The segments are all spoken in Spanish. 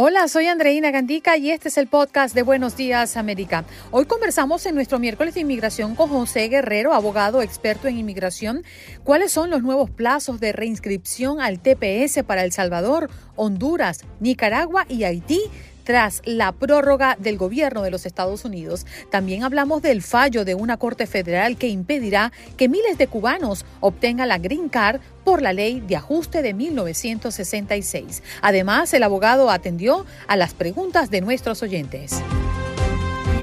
Hola, soy Andreina Gandica y este es el podcast de Buenos Días América. Hoy conversamos en nuestro miércoles de inmigración con José Guerrero, abogado experto en inmigración. ¿Cuáles son los nuevos plazos de reinscripción al TPS para El Salvador, Honduras, Nicaragua y Haití? tras la prórroga del gobierno de los Estados Unidos. También hablamos del fallo de una Corte Federal que impedirá que miles de cubanos obtengan la Green Card por la ley de ajuste de 1966. Además, el abogado atendió a las preguntas de nuestros oyentes.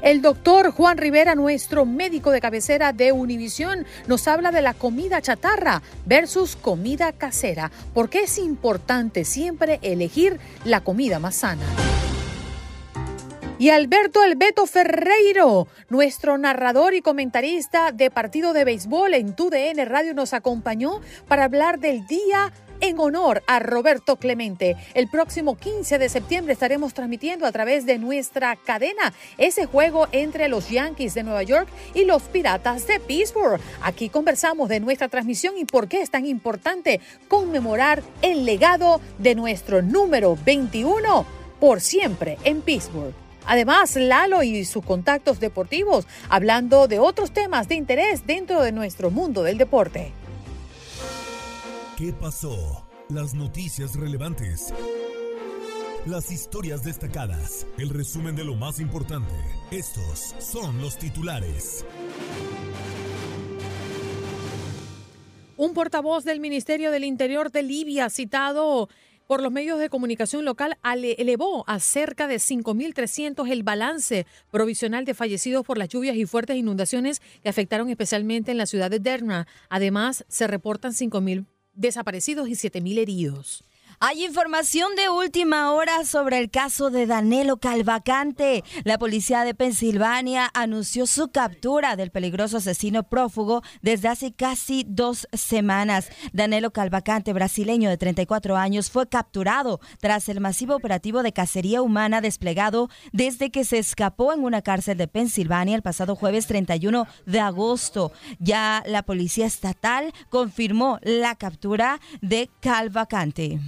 El doctor Juan Rivera, nuestro médico de cabecera de Univisión, nos habla de la comida chatarra versus comida casera. ¿Por qué es importante siempre elegir la comida más sana? Y Alberto Albeto Ferreiro, nuestro narrador y comentarista de partido de béisbol en TUDN Radio, nos acompañó para hablar del día en honor a Roberto Clemente. El próximo 15 de septiembre estaremos transmitiendo a través de nuestra cadena ese juego entre los Yankees de Nueva York y los Piratas de Pittsburgh. Aquí conversamos de nuestra transmisión y por qué es tan importante conmemorar el legado de nuestro número 21 por siempre en Pittsburgh. Además, Lalo y sus contactos deportivos, hablando de otros temas de interés dentro de nuestro mundo del deporte. ¿Qué pasó? Las noticias relevantes. Las historias destacadas. El resumen de lo más importante. Estos son los titulares. Un portavoz del Ministerio del Interior de Libia citado por los medios de comunicación local elevó a cerca de 5.300 el balance provisional de fallecidos por las lluvias y fuertes inundaciones que afectaron especialmente en la ciudad de Derna. Además, se reportan 5.000 desaparecidos y 7.000 heridos. Hay información de última hora sobre el caso de Danilo Calvacante. La policía de Pensilvania anunció su captura del peligroso asesino prófugo desde hace casi dos semanas. Danilo Calvacante, brasileño de 34 años, fue capturado tras el masivo operativo de cacería humana desplegado desde que se escapó en una cárcel de Pensilvania el pasado jueves 31 de agosto. Ya la policía estatal confirmó la captura de Calvacante.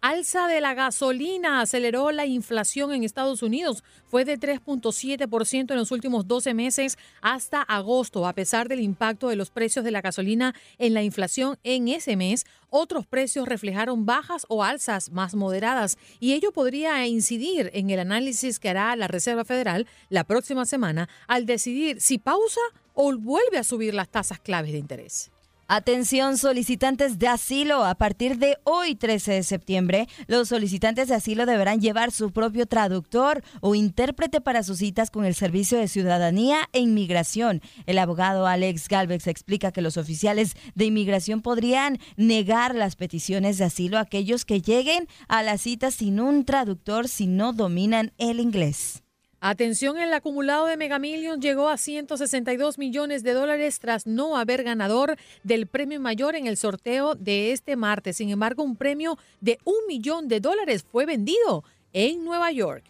Alza de la gasolina aceleró la inflación en Estados Unidos. Fue de 3.7% en los últimos 12 meses hasta agosto. A pesar del impacto de los precios de la gasolina en la inflación en ese mes, otros precios reflejaron bajas o alzas más moderadas y ello podría incidir en el análisis que hará la Reserva Federal la próxima semana al decidir si pausa o vuelve a subir las tasas claves de interés. Atención solicitantes de asilo. A partir de hoy, 13 de septiembre, los solicitantes de asilo deberán llevar su propio traductor o intérprete para sus citas con el Servicio de Ciudadanía e Inmigración. El abogado Alex Galvez explica que los oficiales de inmigración podrían negar las peticiones de asilo a aquellos que lleguen a la cita sin un traductor si no dominan el inglés. Atención, el acumulado de Mega Millions llegó a 162 millones de dólares tras no haber ganador del premio mayor en el sorteo de este martes. Sin embargo, un premio de un millón de dólares fue vendido en Nueva York.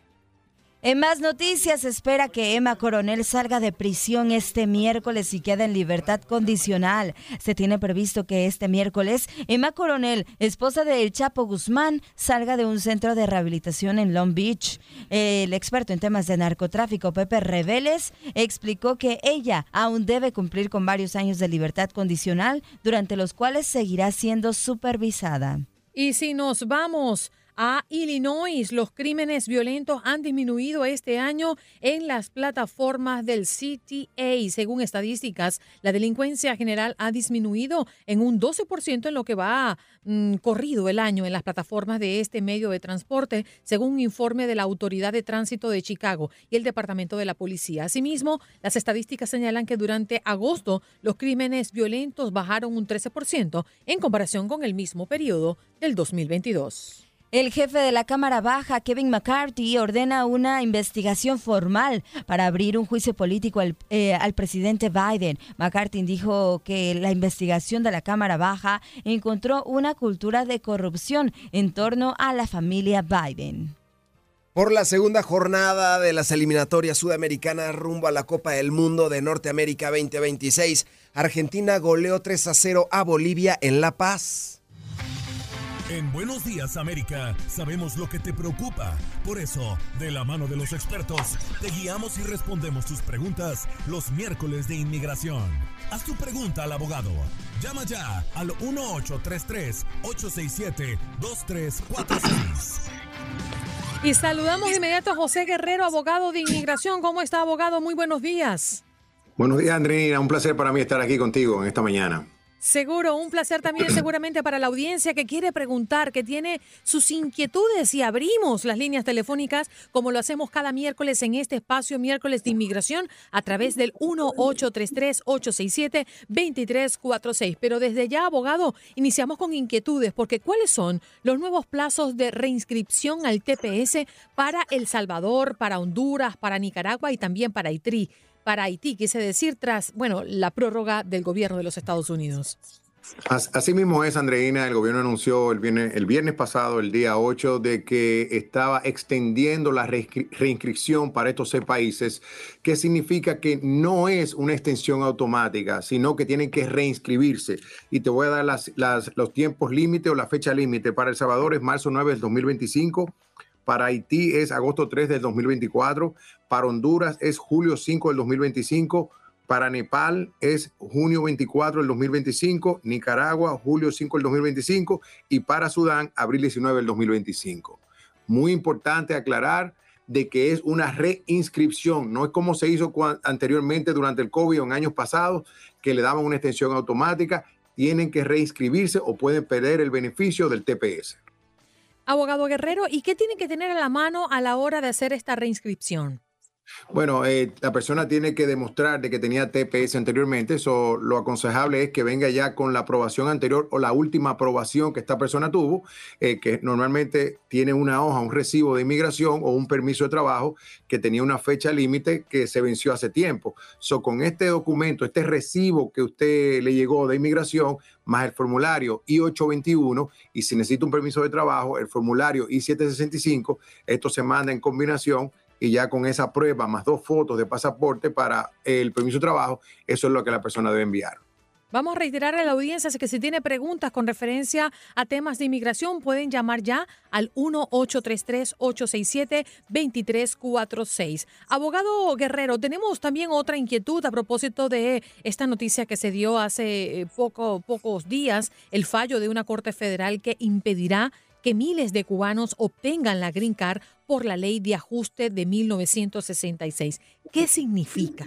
En más noticias, espera que Emma Coronel salga de prisión este miércoles y quede en libertad condicional. Se tiene previsto que este miércoles Emma Coronel, esposa de El Chapo Guzmán, salga de un centro de rehabilitación en Long Beach. El experto en temas de narcotráfico, Pepe Reveles, explicó que ella aún debe cumplir con varios años de libertad condicional, durante los cuales seguirá siendo supervisada. Y si nos vamos a Illinois. Los crímenes violentos han disminuido este año en las plataformas del CTA. Según estadísticas, la delincuencia general ha disminuido en un 12% en lo que va mm, corrido el año en las plataformas de este medio de transporte, según un informe de la Autoridad de Tránsito de Chicago y el Departamento de la Policía. Asimismo, las estadísticas señalan que durante agosto los crímenes violentos bajaron un 13% en comparación con el mismo periodo del 2022. El jefe de la Cámara Baja, Kevin McCarthy, ordena una investigación formal para abrir un juicio político al, eh, al, presidente Biden. McCarthy dijo que la investigación de la Cámara Baja encontró una cultura de corrupción en torno a la familia Biden. Por la segunda jornada de las eliminatorias sudamericanas rumbo a la Copa del Mundo de Norteamérica 2026, Argentina goleó 3 a 0 a Bolivia en La Paz. En Buenos Días América sabemos lo que te preocupa. Por eso, de la mano de los expertos, te guiamos y respondemos tus preguntas los miércoles de inmigración. Haz tu pregunta al abogado. Llama ya al 1833-867-2346. Y saludamos de inmediato a José Guerrero, abogado de inmigración. ¿Cómo está, abogado? Muy buenos días. Buenos días, Andrina. Un placer para mí estar aquí contigo en esta mañana. Seguro, un placer también seguramente para la audiencia que quiere preguntar, que tiene sus inquietudes y abrimos las líneas telefónicas como lo hacemos cada miércoles en este espacio miércoles de inmigración a través del 1833-867-2346. Pero desde ya, abogado, iniciamos con inquietudes porque ¿cuáles son los nuevos plazos de reinscripción al TPS para El Salvador, para Honduras, para Nicaragua y también para Haití? Para Haití, quise decir, tras, bueno, la prórroga del gobierno de los Estados Unidos. Así mismo es, Andreina. El gobierno anunció el viernes, pasado, el día 8, de que estaba extendiendo la reinscripción para estos seis países, que significa que no es una extensión automática, sino que tienen que reinscribirse. Y te voy a dar las, los tiempos límite o la fecha límite. Para El Salvador es marzo 9 del 2025. Para Haití es agosto 3 del 2024. Para Honduras es julio 5 del 2025. Para Nepal es junio 24 del 2025. Nicaragua, julio 5 del 2025. Y para Sudán, abril 19 del 2025. Muy importante aclarar de que es una reinscripción, no es como se hizo anteriormente durante el COVID o en años pasados, que le daban una extensión automática, tienen que reinscribirse o pueden perder el beneficio del TPS. Abogado Guerrero, ¿y qué tiene que tener a la mano a la hora de hacer esta reinscripción? Bueno, eh, la persona tiene que demostrar de que tenía TPS anteriormente. Eso lo aconsejable es que venga ya con la aprobación anterior o la última aprobación que esta persona tuvo, eh, que normalmente tiene una hoja, un recibo de inmigración o un permiso de trabajo que tenía una fecha límite que se venció hace tiempo. So, con este documento, este recibo que usted le llegó de inmigración, más el formulario I-821, y si necesita un permiso de trabajo, el formulario I-765, esto se manda en combinación y ya con esa prueba más dos fotos de pasaporte para el permiso de trabajo, eso es lo que la persona debe enviar. Vamos a reiterar a la audiencia que si tiene preguntas con referencia a temas de inmigración, pueden llamar ya al 1-833-867-2346. Abogado Guerrero, tenemos también otra inquietud a propósito de esta noticia que se dio hace eh, poco, pocos días, el fallo de una Corte Federal que impedirá que miles de cubanos obtengan la Green Card por la ley de ajuste de 1966. ¿Qué significa?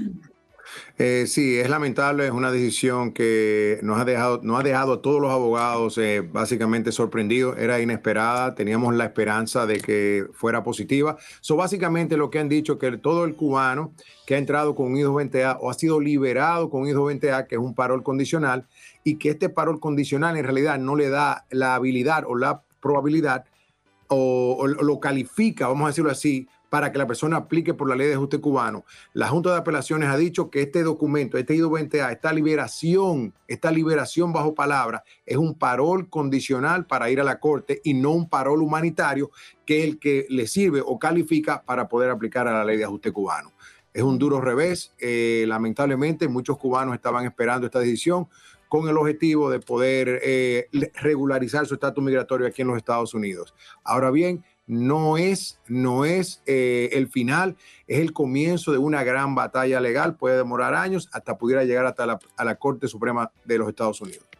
Eh, sí, es lamentable, es una decisión que nos ha dejado, nos ha dejado a todos los abogados eh, básicamente sorprendidos, era inesperada, teníamos la esperanza de que fuera positiva. So, básicamente lo que han dicho que todo el cubano que ha entrado con un I-220A o ha sido liberado con un I-220A, que es un parol condicional, y que este parol condicional en realidad no le da la habilidad o la probabilidad o, lo califica, vamos a decirlo así, para que la persona aplique por la ley de ajuste cubano. La Junta de Apelaciones ha dicho que este documento, este I-20A, esta liberación, esta liberación bajo palabra, es un parol condicional para ir a la corte y no un parol humanitario que es el que le sirve o califica para poder aplicar a la ley de ajuste cubano. Es un duro revés. Eh, lamentablemente, muchos cubanos estaban esperando esta decisión con el objetivo de poder eh, regularizar su estatus migratorio aquí en los Estados Unidos. Ahora bien, no es, no es eh, el final, es el comienzo de una gran batalla legal, puede demorar años hasta pudiera llegar hasta a la Corte Suprema de los Estados Unidos.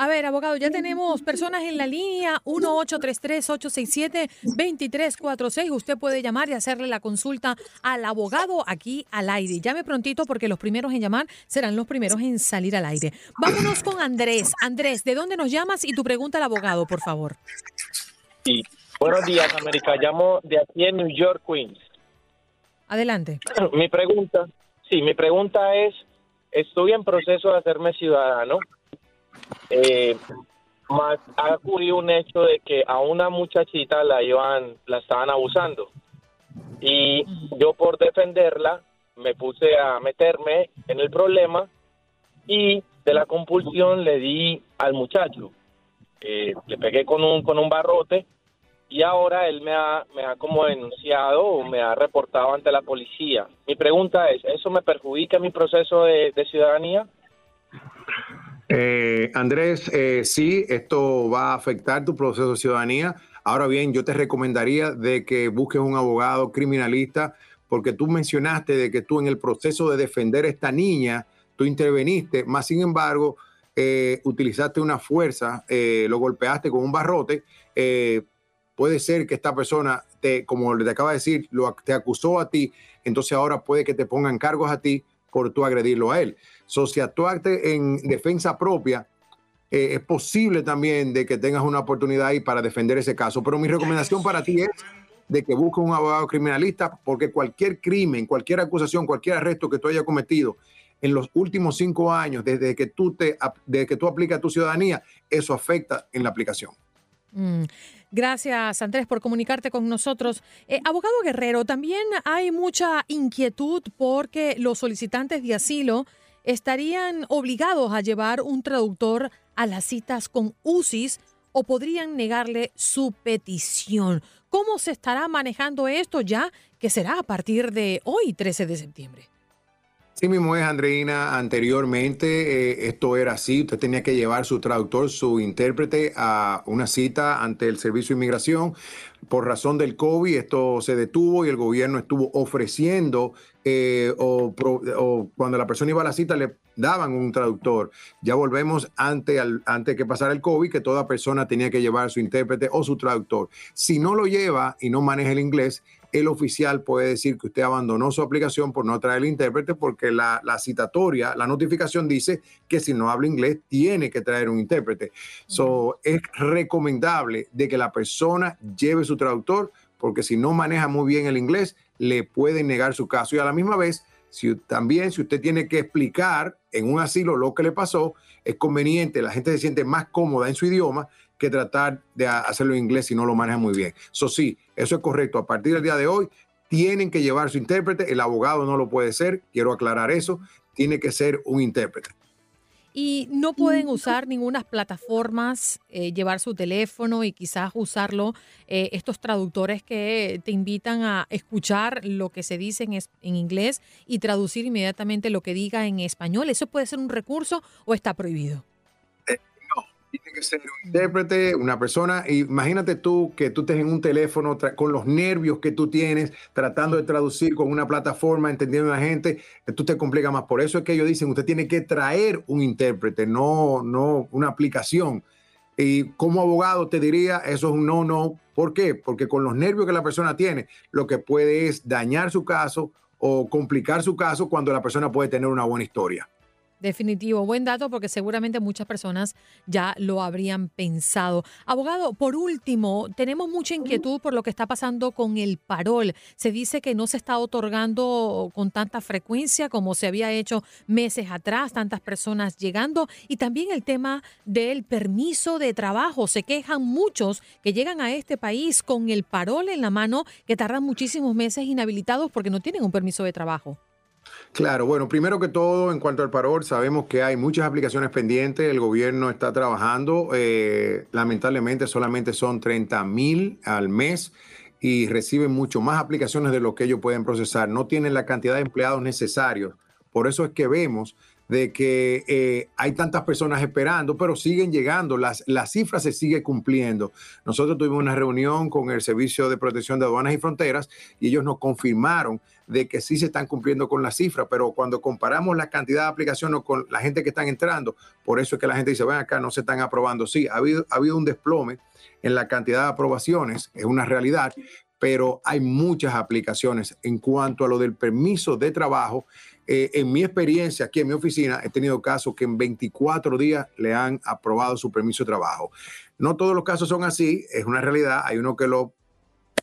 A ver, abogado, ya tenemos personas en la línea 1-833-867-2346. Usted puede llamar y hacerle la consulta al abogado aquí al aire. Llame prontito porque los primeros en llamar serán los primeros en salir al aire. Vámonos con Andrés. Andrés, ¿de dónde nos llamas? Y tu pregunta al abogado, por favor. Sí. Buenos días, América. Llamo de aquí en New York, Queens. Adelante. Mi pregunta, sí, mi pregunta es, estoy en proceso de hacerme ciudadano, eh, más ha ocurrido un hecho de que a una muchachita la iban, la estaban abusando y yo por defenderla me puse a meterme en el problema y de la compulsión le di al muchacho, eh, le pegué con un con un barrote y ahora él me ha, me ha como denunciado o me ha reportado ante la policía. Mi pregunta es, ¿eso me perjudica mi proceso de, ciudadanía? Eh, Andrés, eh, sí, esto va a afectar tu proceso de ciudadanía. Ahora bien, yo te recomendaría de que busques un abogado criminalista porque tú mencionaste de que tú en el proceso de defender a esta niña, tú interveniste, más sin embargo, eh, utilizaste una fuerza, eh, lo golpeaste con un barrote. Puede ser que esta persona, te, como le acaba de decir, lo, te acusó a ti, entonces ahora puede que te pongan cargos a ti por tú agredirlo a él. So, si actuaste en defensa propia, eh, es posible también de que tengas una oportunidad ahí para defender ese caso. Pero mi recomendación para ti es de que busques un abogado criminalista, porque cualquier crimen, cualquier acusación, cualquier arresto que tú hayas cometido en los últimos cinco años, desde que tú, te, desde que tú aplicas tu ciudadanía, eso afecta en la aplicación. Mm. Gracias, Andrés, por comunicarte con nosotros. Eh, abogado Guerrero, también hay mucha inquietud porque los solicitantes de asilo estarían obligados a llevar un traductor a las citas con UCIS o podrían negarle su petición. ¿Cómo se estará manejando esto ya que será a partir de hoy, 13 de septiembre? Sí mismo es, Andreina. Anteriormente eh, esto era así. Usted tenía que llevar su traductor, su intérprete a una cita ante el Servicio de Inmigración. Por razón del COVID, esto se detuvo y el gobierno estuvo ofreciendo eh, o, cuando la persona iba a la cita le daban un traductor. Ya volvemos ante, al, antes que pasara el COVID, que toda persona tenía que llevar su intérprete o su traductor. Si no lo lleva y no maneja el inglés, el oficial puede decir que usted abandonó su aplicación por no traer el intérprete porque la, citatoria, la notificación dice que si no habla inglés tiene que traer un intérprete. So, es recomendable de que la persona lleve su traductor porque si no maneja muy bien el inglés, le pueden negar su caso. Y a la misma vez, si, también si usted tiene que explicar en un asilo lo que le pasó, es conveniente, la gente se siente más cómoda en su idioma que tratar de hacerlo en inglés si no lo maneja muy bien. Eso sí, eso es correcto. A partir del día de hoy, tienen que llevar su intérprete. El abogado no lo puede ser, quiero aclarar eso. Tiene que ser un intérprete. Y no pueden usar ninguna plataformas, eh, llevar su teléfono y quizás usarlo, eh, estos traductores que te invitan a escuchar lo que se dice en, en inglés y traducir inmediatamente lo que diga en español. ¿Eso puede ser un recurso o está prohibido? Tiene que ser un intérprete, una persona. Imagínate tú que tú estés en un teléfono con los nervios que tú tienes, tratando de traducir con una plataforma, entendiendo a la gente, tú te complica más. Por eso es que ellos dicen, usted tiene que traer un intérprete, no, no una aplicación. Y como abogado te diría, eso es un no, no. ¿Por qué? Porque con los nervios que la persona tiene, lo que puede es dañar su caso o complicar su caso cuando la persona puede tener una buena historia. Definitivo, buen dato porque seguramente muchas personas ya lo habrían pensado. Abogado, por último, tenemos mucha inquietud por lo que está pasando con el parol. Se dice que no se está otorgando con tanta frecuencia como se había hecho meses atrás, tantas personas llegando y también el tema del permiso de trabajo. Se quejan muchos que llegan a este país con el parol en la mano que tardan muchísimos meses inhabilitados porque no tienen un permiso de trabajo. Claro, bueno, primero que todo, en cuanto al parol, sabemos que hay muchas aplicaciones pendientes, el gobierno está trabajando, eh, lamentablemente solamente son 30 mil al mes y reciben mucho más aplicaciones de lo que ellos pueden procesar, no tienen la cantidad de empleados necesarios, por eso es que vemos de que eh, hay tantas personas esperando, pero siguen llegando, las, la cifra se sigue cumpliendo. Nosotros tuvimos una reunión con el Servicio de Protección de Aduanas y Fronteras y ellos nos confirmaron de que sí se están cumpliendo con la cifra, pero cuando comparamos la cantidad de aplicaciones con la gente que están entrando, por eso es que la gente dice, ven acá, no se están aprobando. Sí, ha habido, ha habido un desplome en la cantidad de aprobaciones, es una realidad, pero hay muchas aplicaciones en cuanto a lo del permiso de trabajo. Eh, en mi experiencia aquí en mi oficina, he tenido casos que en 24 días le han aprobado su permiso de trabajo. No todos los casos son así, es una realidad. Hay uno que lo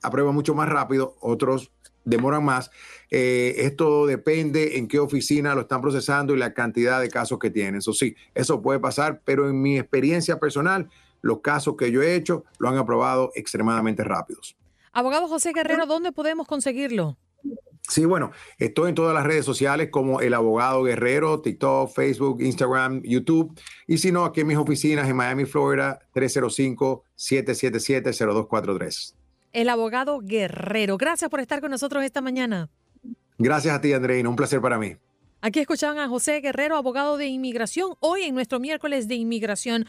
aprueba mucho más rápido, otros demoran más. Eh, esto depende en qué oficina lo están procesando y la cantidad de casos que tienen. Eso sí, eso puede pasar, pero en mi experiencia personal, los casos que yo he hecho lo han aprobado extremadamente rápidos. Abogado José Guerrero, ¿dónde podemos conseguirlo? Sí, bueno, estoy en todas las redes sociales como el abogado Guerrero, TikTok, Facebook, Instagram, YouTube. Y si no, aquí en mis oficinas en Miami, Florida, 305-777-0243 el abogado Guerrero. Gracias por estar con nosotros esta mañana. Gracias a ti, Andreina. Un placer para mí. Aquí escuchaban a José Guerrero, abogado de inmigración, hoy en nuestro miércoles de inmigración.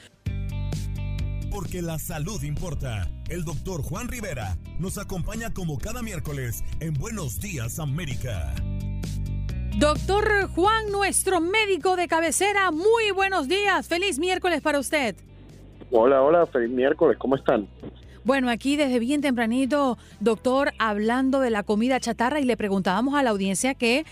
Porque la salud importa. El doctor Juan Rivera nos acompaña como cada miércoles en Buenos Días América. Doctor Juan, nuestro médico de cabecera, muy buenos días. Feliz miércoles para usted. Hola, hola, feliz miércoles. ¿Cómo están? Bueno, aquí desde bien tempranito, doctor, hablando de la comida chatarra y le preguntábamos a la audiencia que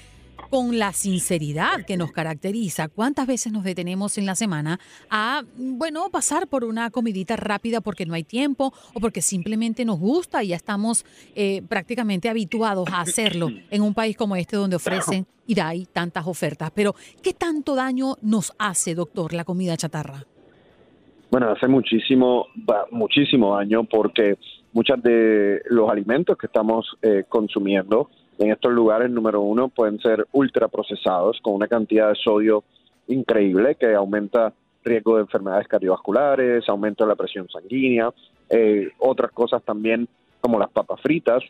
con la sinceridad que nos caracteriza, ¿cuántas veces nos detenemos en la semana a, bueno, pasar por una comidita rápida porque no hay tiempo o porque simplemente nos gusta y ya estamos eh, prácticamente habituados a hacerlo en un país como este donde ofrecen y hay tantas ofertas? Pero, ¿qué tanto daño nos hace, doctor, la comida chatarra? Bueno, hace muchísimo, muchísimo daño porque muchos de los alimentos que estamos eh, consumiendo en estos lugares, número uno, pueden ser ultraprocesados con una cantidad de sodio increíble que aumenta riesgo de enfermedades cardiovasculares, aumenta la presión sanguínea, eh, otras cosas también como las papas fritas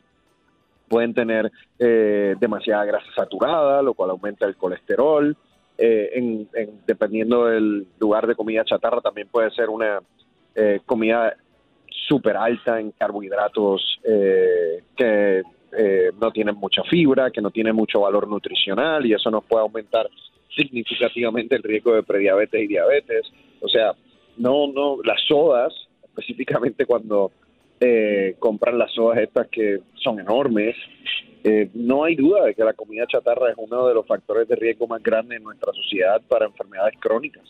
pueden tener eh, demasiada grasa saturada, lo cual aumenta el colesterol, eh, en, dependiendo del lugar de comida chatarra, también puede ser una eh, comida súper alta en carbohidratos eh, que no tienen mucha fibra, que no tienen mucho valor nutricional y eso nos puede aumentar significativamente el riesgo de prediabetes y diabetes. O sea, no, no, las sodas, específicamente cuando compran las sodas estas que son enormes, eh, no hay duda de que la comida chatarra es uno de los factores de riesgo más grandes en nuestra sociedad para enfermedades crónicas.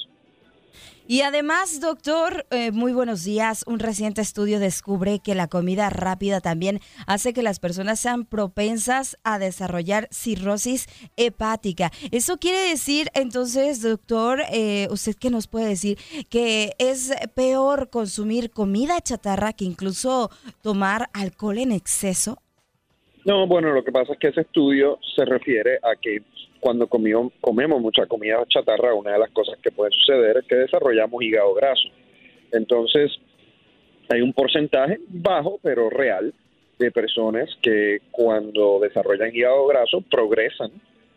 Y además, doctor, eh, muy buenos días. Un reciente estudio descubre que la comida rápida también hace que las personas sean propensas a desarrollar cirrosis hepática. Eso quiere decir, entonces, doctor, eh, usted qué nos puede decir que es peor consumir comida chatarra que incluso tomar alcohol en exceso. No, bueno, lo que pasa es que ese estudio se refiere a que cuando comemos mucha comida chatarra, una de las cosas que puede suceder es que desarrollamos hígado graso. Entonces, hay un porcentaje bajo, pero real, de personas que cuando desarrollan hígado graso progresan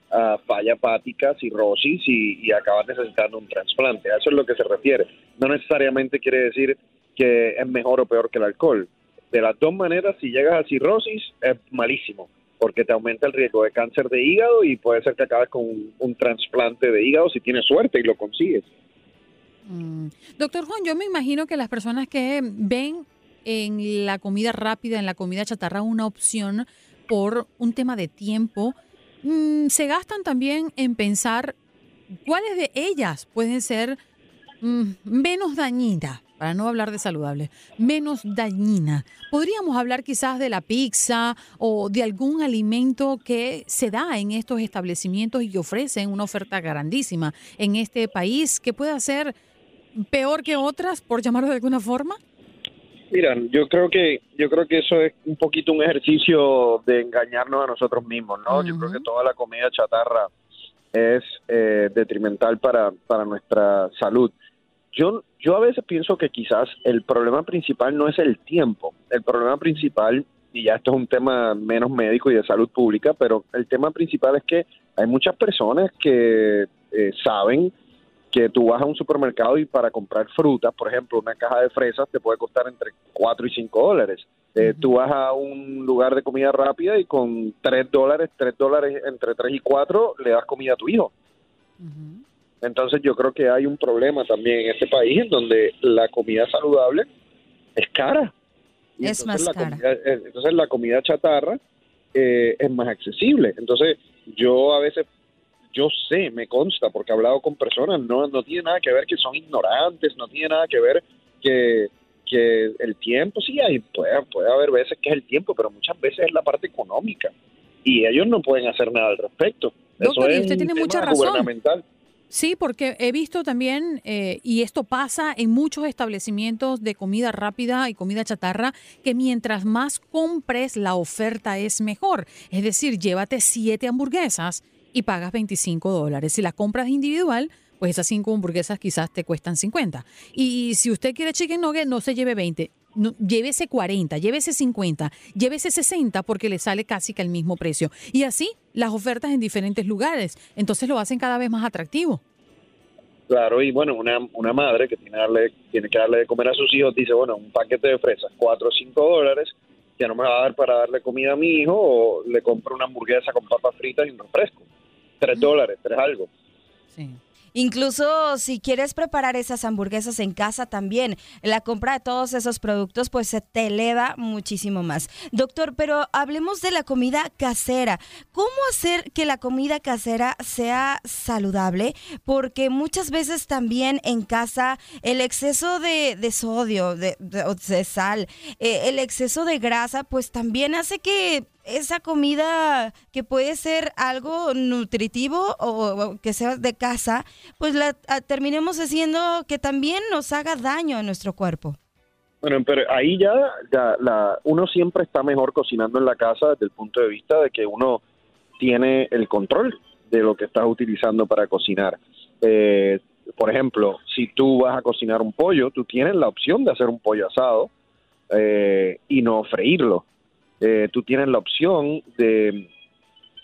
a falla hepática, cirrosis y, y acaban necesitando un trasplante. A eso es lo que se refiere. No necesariamente quiere decir que es mejor o peor que el alcohol de las dos maneras, si llegas a cirrosis, es malísimo, porque te aumenta el riesgo de cáncer de hígado y puede ser que acabes con un, trasplante de hígado si tienes suerte y lo consigues. Mm. Doctor Juan, yo me imagino que las personas que ven en la comida rápida, en la comida chatarra, una opción por un tema de tiempo, mm, se gastan también en pensar cuáles de ellas pueden ser mm, menos dañinas para no hablar de saludable, menos dañina. Podríamos hablar quizás de la pizza o de algún alimento que se da en estos establecimientos y que ofrecen una oferta grandísima en este país que pueda ser peor que otras, por llamarlo de alguna forma. Mira, yo creo que yo creo que eso es un poquito un ejercicio de engañarnos a nosotros mismos, ¿no? Yo creo que toda la comida chatarra es eh, detrimental para, para nuestra salud. Yo, yo a veces pienso que quizás el problema principal no es el tiempo. El problema principal, y ya esto es un tema menos médico y de salud pública, pero el tema principal es que hay muchas personas que eh, saben que tú vas a un supermercado y para comprar frutas, por ejemplo, una caja de fresas te puede costar entre 4 y 5 dólares. Eh, tú vas a un lugar de comida rápida y con 3 dólares, 3 dólares entre 3 y 4 le das comida a tu hijo. Entonces yo creo que hay un problema también en este país en donde la comida saludable es cara. es más la cara. Comida, eh, entonces la comida chatarra eh, es más accesible. Entonces yo a veces, yo sé, me consta, porque he hablado con personas, no, no tiene nada que ver que son ignorantes, no tiene nada que ver que, que el tiempo, sí, hay, puede, puede haber veces que es el tiempo, pero muchas veces es la parte económica. Y ellos no pueden hacer nada al respecto. Doctor, Eso y es usted un tiene tema mucha razón. gubernamental. Sí, porque he visto también, eh, y esto pasa en muchos establecimientos de comida rápida y comida chatarra, que mientras más compres, la oferta es mejor. Es decir, llévate siete hamburguesas y pagas 25 dólares. Si las compras individual, pues esas cinco hamburguesas quizás te cuestan 50. Y si usted quiere chicken nugget, no se lleve 20. No, llévese 40, llévese 50, llévese 60 porque le sale casi que al mismo precio. Y así las ofertas en diferentes lugares. Entonces lo hacen cada vez más atractivo. Claro, y bueno, una, una madre que tiene, darle, tiene que darle de comer a sus hijos dice, bueno, un paquete de fresas, 4 o 5 dólares, ya no me va a dar para darle comida a mi hijo, o le compro una hamburguesa con papas fritas y un refresco. 3 dólares, 3 algo. Sí. Incluso si quieres preparar esas hamburguesas en casa también, la compra de todos esos productos pues se te eleva muchísimo más. Doctor, pero hablemos de la comida casera. ¿Cómo hacer que la comida casera sea saludable? Porque muchas veces también en casa el exceso de, sodio, de sal, eh, el exceso de grasa pues también hace que esa comida que puede ser algo nutritivo o, que sea de casa, pues la a- terminemos haciendo que también nos haga daño a nuestro cuerpo. Bueno, pero ahí ya, ya la, uno siempre está mejor cocinando en la casa desde el punto de vista de que uno tiene el control de lo que estás utilizando para cocinar. Eh, por ejemplo, si tú vas a cocinar un pollo, tú tienes la opción de hacer un pollo asado eh, y no freírlo. Eh, tú tienes la opción de,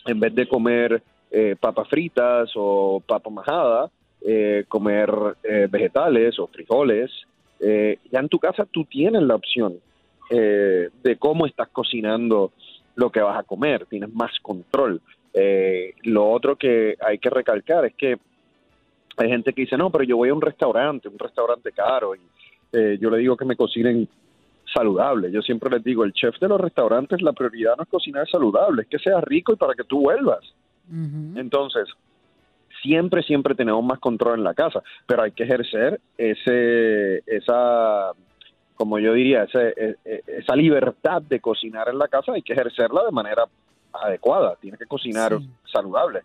en vez de comer eh, papas fritas o papa majada, eh, comer eh, vegetales o frijoles. Eh, ya en tu casa tú tienes la opción de cómo estás cocinando lo que vas a comer, tienes más control. Lo otro que hay que recalcar es que hay gente que dice, no, pero yo voy a un restaurante, un restaurante caro, y yo le digo que me cocinen saludable. Yo siempre les digo, el chef de los restaurantes, la prioridad no es cocinar saludable, es que sea rico y para que tú vuelvas. Entonces, siempre, siempre tenemos más control en la casa, pero hay que ejercer ese, esa, como yo diría, ese, e- e- esa libertad de cocinar en la casa, hay que ejercerla de manera adecuada, tiene que cocinar Sí. saludable.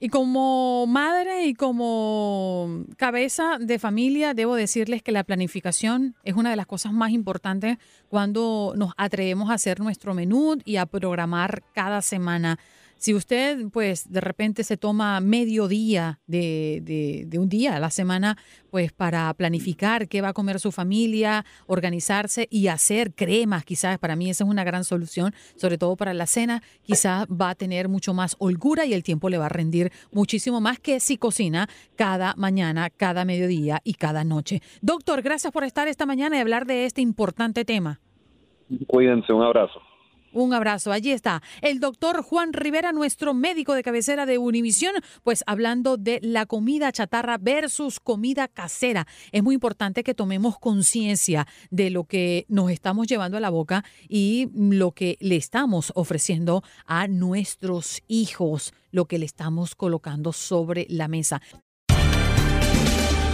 Y como madre y como cabeza de familia, debo decirles que la planificación es una de las cosas más importantes cuando nos atrevemos a hacer nuestro menú y a programar cada semana. Si usted, pues, de repente se toma medio día de, de- de un día a la semana, pues, para planificar qué va a comer su familia, organizarse y hacer cremas, quizás para mí esa es una gran solución, sobre todo para la cena, quizás va a tener mucho más holgura y el tiempo le va a rendir muchísimo más que si cocina cada mañana, cada mediodía y cada noche. Doctor, gracias por estar esta mañana y hablar de este importante tema. Cuídense, un abrazo. Un abrazo. Allí está el doctor Juan Rivera, nuestro médico de cabecera de Univisión, pues hablando de la comida chatarra versus comida casera. Es muy importante que tomemos conciencia de lo que nos estamos llevando a la boca y lo que le estamos ofreciendo a nuestros hijos, lo que le estamos colocando sobre la mesa.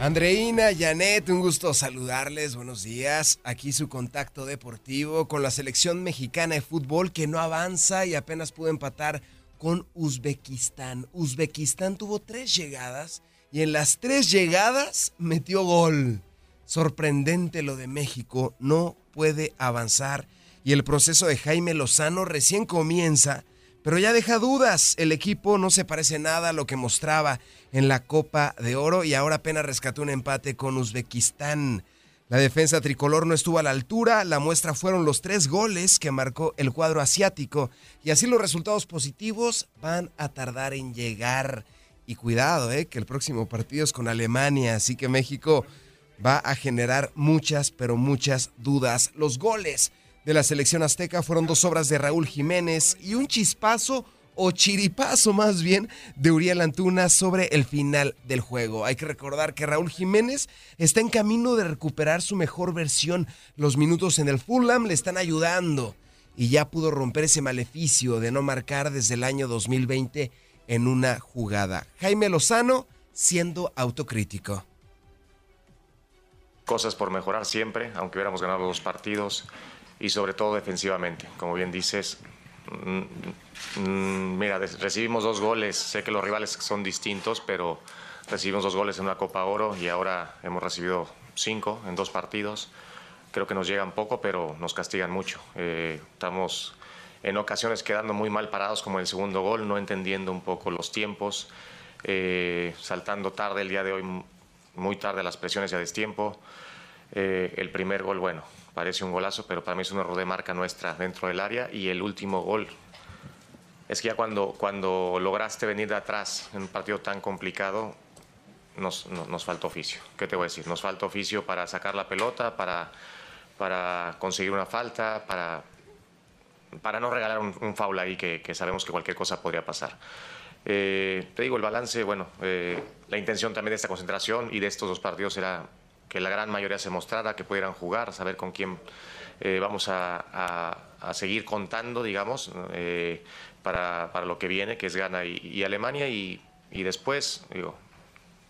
Andreina, Janet, un gusto saludarles. Buenos días. Aquí su contacto deportivo con la selección mexicana de fútbol que no avanza y apenas pudo empatar con Uzbekistán. Uzbekistán tuvo tres llegadas y en las tres llegadas metió gol. Sorprendente lo de México, no puede avanzar y el proceso de Jaime Lozano recién comienza, pero ya deja dudas. El equipo no se parece nada a lo que mostraba en la Copa de Oro y ahora apenas rescató un empate con Uzbekistán. La defensa tricolor no estuvo a la altura, la muestra fueron los tres goles que marcó el cuadro asiático y así los resultados positivos van a tardar en llegar. Y cuidado, eh, que el próximo partido es con Alemania, así que México va a generar muchas, pero muchas dudas. Los goles de la selección azteca fueron dos obras de Raúl Jiménez y un chispazo o chiripazo más bien de Uriel Antuna sobre el final del juego. Hay que recordar que Raúl Jiménez está en camino de recuperar su mejor versión. Los minutos en el Fulham le están ayudando y ya pudo romper ese maleficio de no marcar desde el año 2020 en una jugada. Jaime Lozano siendo autocrítico. Cosas por mejorar siempre, aunque hubiéramos ganado dos partidos y sobre todo defensivamente. Como bien dices, Mm, mm, mira, recibimos dos goles, sé que los rivales son distintos, pero recibimos dos goles en una Copa Oro y ahora hemos recibido cinco en dos partidos. Creo que nos llegan poco, pero nos castigan mucho. Eh, estamos en ocasiones quedando muy mal parados como el segundo gol, no entendiendo un poco los tiempos, eh, saltando tarde el día de hoy, muy tarde las presiones y a destiempo. Eh, el primer gol, bueno, parece un golazo, pero para mí es un error de marca nuestra dentro del área. Y el último gol, es que ya cuando, cuando lograste venir de atrás en un partido tan complicado, nos, nos, falta oficio. ¿Qué te voy a decir? Nos falta oficio para sacar la pelota, para, para conseguir una falta, para, para no regalar un, un foul ahí que, que, sabemos que cualquier cosa podría pasar. Eh, te digo, el balance, bueno, eh, la intención también de esta concentración y de estos dos partidos era que la gran mayoría se mostrara, que pudieran jugar, saber con quién eh, vamos a, seguir contando, digamos, eh, para, para, lo que viene, que es Ghana y, Alemania. Y, y, después, digo,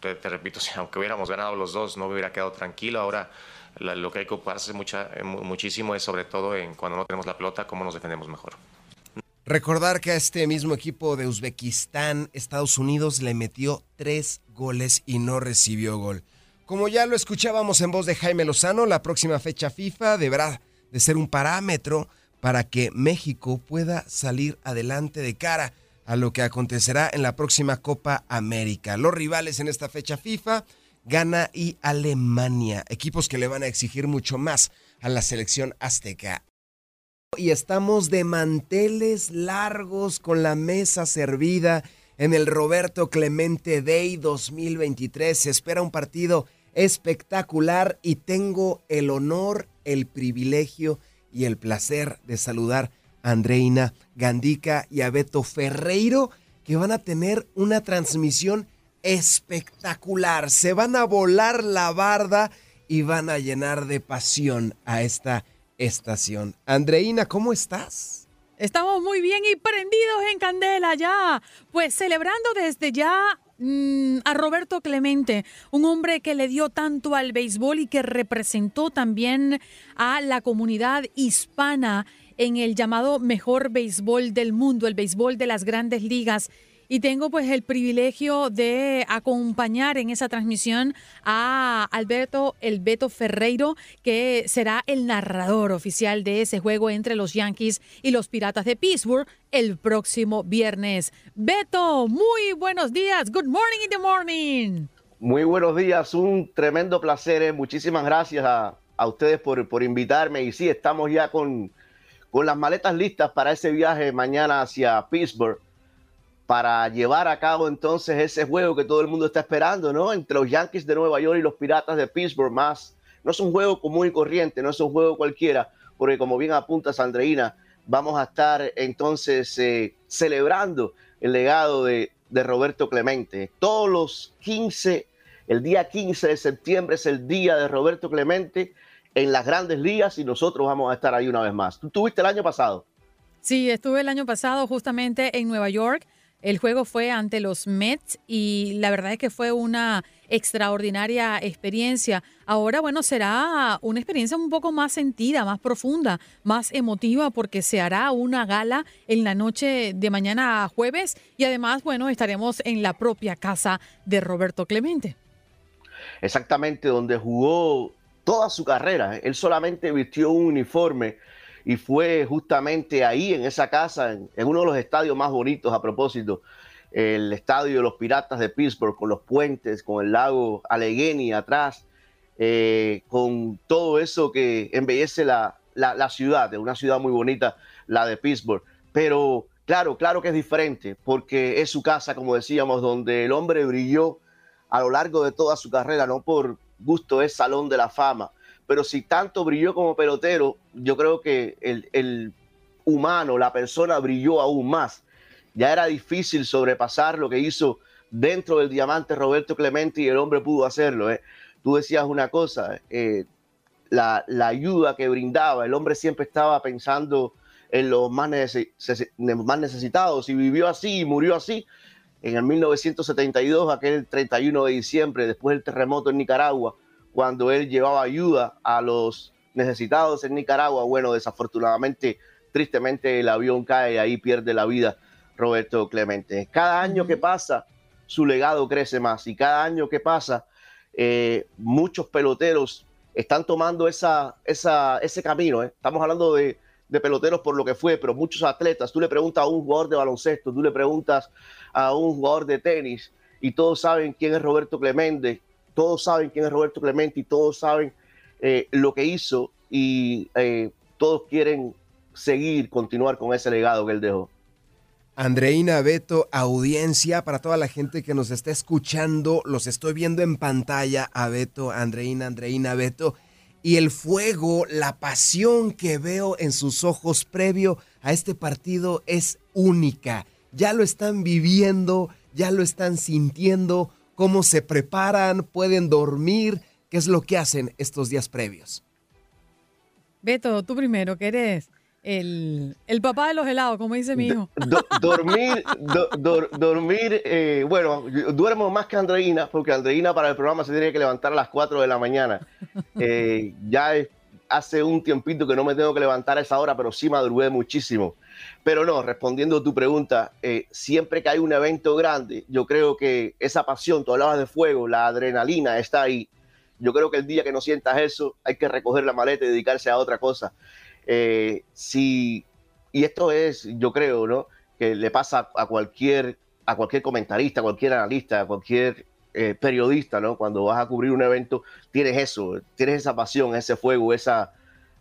te, repito, si aunque hubiéramos ganado los dos, no me hubiera quedado tranquilo. Ahora lo que hay que ocuparse mucha, eh, muchísimo es sobre todo en cuando no tenemos la pelota, cómo nos defendemos mejor. Recordar que a este mismo equipo de Uzbekistán, Estados Unidos le metió tres goles y no recibió gol. Como ya lo escuchábamos en voz de Jaime Lozano, la próxima fecha FIFA deberá de ser un parámetro para que México pueda salir adelante de cara a lo que acontecerá en la próxima Copa América. Los rivales en esta fecha FIFA, Ghana y Alemania, equipos que le van a exigir mucho más a la selección azteca. Y estamos de manteles largos con la mesa servida en el Roberto Clemente Day 2023. Se espera un partido espectacular y tengo el honor, el privilegio y el placer de saludar a Andreina Gandica y a Beto Ferreiro que van a tener una transmisión espectacular. Se van a volar la barda y van a llenar de pasión a esta estación. Andreina, ¿cómo estás? Estamos muy bien y prendidos en candela ya, pues celebrando desde ya Mm, a Roberto Clemente, un hombre que le dio tanto al béisbol y que representó también a la comunidad hispana en el llamado mejor béisbol del mundo, el béisbol de las grandes ligas. Y tengo pues el privilegio de acompañar en esa transmisión a Alberto El Beto Ferreiro, que será el narrador oficial de ese juego entre los Yankees y los Piratas de Pittsburgh el próximo viernes. Beto, muy buenos días. Good morning in the morning. Muy buenos días, un tremendo placer. Eh. Muchísimas gracias a, ustedes por, por, invitarme. Y sí, estamos ya con, con las maletas listas para ese viaje mañana hacia Pittsburgh para llevar a cabo entonces ese juego que todo el mundo está esperando, ¿no? Entre los Yankees de Nueva York y los Piratas de Pittsburgh, más. No es un juego común y corriente, no es un juego cualquiera, porque como bien apunta Sandreina, vamos a estar entonces eh, celebrando el legado de, Roberto Clemente. Todos los 15, el día 15 de septiembre es el día de Roberto Clemente en las grandes ligas y nosotros vamos a estar ahí una vez más. ¿Tú tuviste el año pasado? Sí, estuve el año pasado justamente en Nueva York El juego fue ante los Mets y la verdad es que fue una extraordinaria experiencia. Ahora, bueno, será una experiencia un poco más sentida, más profunda, más emotiva, porque se hará una gala en la noche de mañana a jueves y además, bueno, estaremos en la propia casa de Roberto Clemente. Exactamente, donde jugó toda su carrera. Él solamente vistió un uniforme y fue justamente ahí, en esa casa, en, uno de los estadios más bonitos a propósito, el estadio de los Piratas de Pittsburgh, con los puentes, con el lago Allegheny atrás, eh, con todo eso que embellece la, la, ciudad, es una ciudad muy bonita, la de Pittsburgh. Pero claro, claro que es diferente, porque es su casa, como decíamos, donde el hombre brilló a lo largo de toda su carrera, no por gusto es Salón de la Fama, pero si tanto brilló como pelotero, yo creo que el, el humano, la persona brilló aún más ya era difícil sobrepasar lo que hizo dentro del diamante Roberto Clemente y el hombre pudo hacerlo. ¿eh? Tú decías una cosa, eh, la, ayuda que brindaba, el hombre siempre estaba pensando en los más, más necesitados y vivió así y murió así. En el 1972, aquel 31 de diciembre, después del terremoto en Nicaragua, cuando él llevaba ayuda a los necesitados en Nicaragua, bueno, desafortunadamente, tristemente el avión cae y ahí pierde la vida Roberto Clemente. Cada año que pasa, su legado crece más y cada año que pasa, eh, muchos peloteros están tomando esa, esa, ese camino. ¿eh? Estamos hablando de, de, peloteros por lo que fue, pero muchos atletas. Tú le preguntas a un jugador de baloncesto, tú le preguntas a un jugador de tenis y todos saben quién es Roberto Clemente, todos saben quién es Roberto Clemente y todos saben eh, lo que hizo y todos quieren seguir, continuar con ese legado que él dejó. Andreina Beto, audiencia para toda la gente que nos está escuchando. Los estoy viendo en pantalla a Beto, Andreina, Andreina Beto. Y el fuego, la pasión que veo en sus ojos previo a este partido es única. Ya lo están viviendo, ya lo están sintiendo, cómo se preparan, pueden dormir, qué es lo que hacen estos días previos. Beto, tú primero, ¿qué eres? El, papá de los helados, como dice mi hijo. dormir, dormir, eh, bueno, duermo más que Andreina, porque Andreina para el programa se tiene que levantar a las 4 de la mañana. Eh, ya hace un tiempito que no me tengo que levantar a esa hora, pero sí madrugué muchísimo. Pero no, respondiendo a tu pregunta, eh, siempre que hay un evento grande, yo creo que esa pasión, tú hablabas de fuego, la adrenalina está ahí. Yo creo que el día que no sientas eso, hay que recoger la maleta y dedicarse a otra cosa. Eh, si, y esto es, yo creo, ¿no? Que le pasa a cualquier, a cualquier comentarista, a cualquier analista, a cualquier eh, periodista, ¿no? Cuando vas a cubrir un evento, tienes eso, tienes esa pasión, ese fuego, esa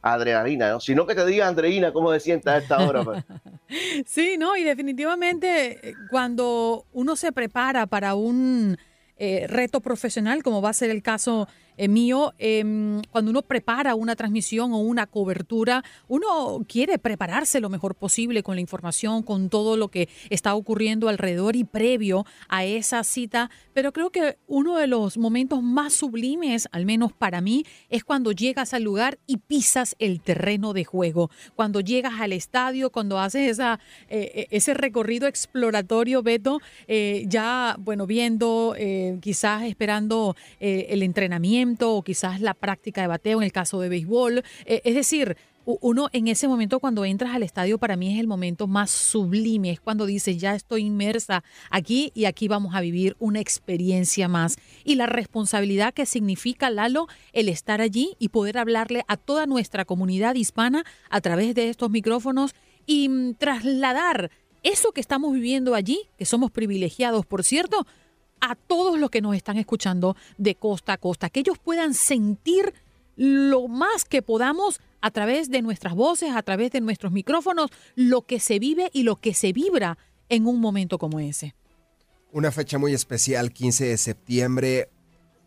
adrenalina, ¿no? Sino que te diga, Andreina, cómo se sienta a esta hora. Pues. sí, no, y definitivamente eh, cuando uno se prepara para un reto profesional, como va a ser el caso eh, mío, em, cuando uno prepara una transmisión o una cobertura, uno quiere prepararse lo mejor posible con la información, con todo lo que está ocurriendo alrededor y previo a esa cita, pero creo que uno de los momentos más sublimes, al menos para mí, es cuando llegas al lugar y pisas el terreno de juego, cuando llegas al estadio, cuando haces esa, eh, eh, ese recorrido exploratorio, Beto, ya, bueno, viendo, quizás esperando el entrenamiento, o quizás la práctica de bateo en el caso de béisbol. Eh, es decir, uno en ese momento cuando entras al estadio para mí es el momento más sublime, es cuando dices ya estoy inmersa aquí y aquí vamos a vivir una experiencia más. Y la responsabilidad que significa, Lalo, el estar allí y poder hablarle a toda nuestra comunidad hispana a través de estos micrófonos y mm, trasladar eso que estamos viviendo allí, que somos privilegiados, por cierto, a todos los que nos están escuchando de costa a costa, que ellos puedan sentir lo más que podamos a través de nuestras voces, a través de nuestros micrófonos, lo que se vive y lo que se vibra en un momento como ese. Una fecha muy especial, 15 de septiembre,